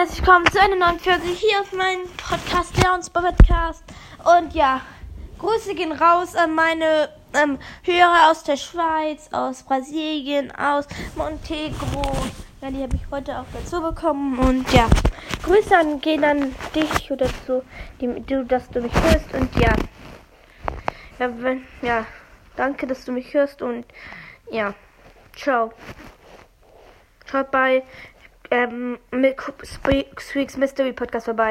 herzlich willkommen zu einer neuen Folge hier auf meinem Podcast, Leons Podcast. Und ja, Grüße gehen raus an meine ähm, Hörer aus der Schweiz, aus Brasilien, aus Montegro. Ja, die habe ich heute auch dazu bekommen. Und ja, Grüße an, gehen an dich oder so, die, du, dass du mich hörst. Und ja, ja, wenn, ja, danke, dass du mich hörst. Und ja, ciao. Schaut bei ähm, Squeaks Mystery Podcast vorbei.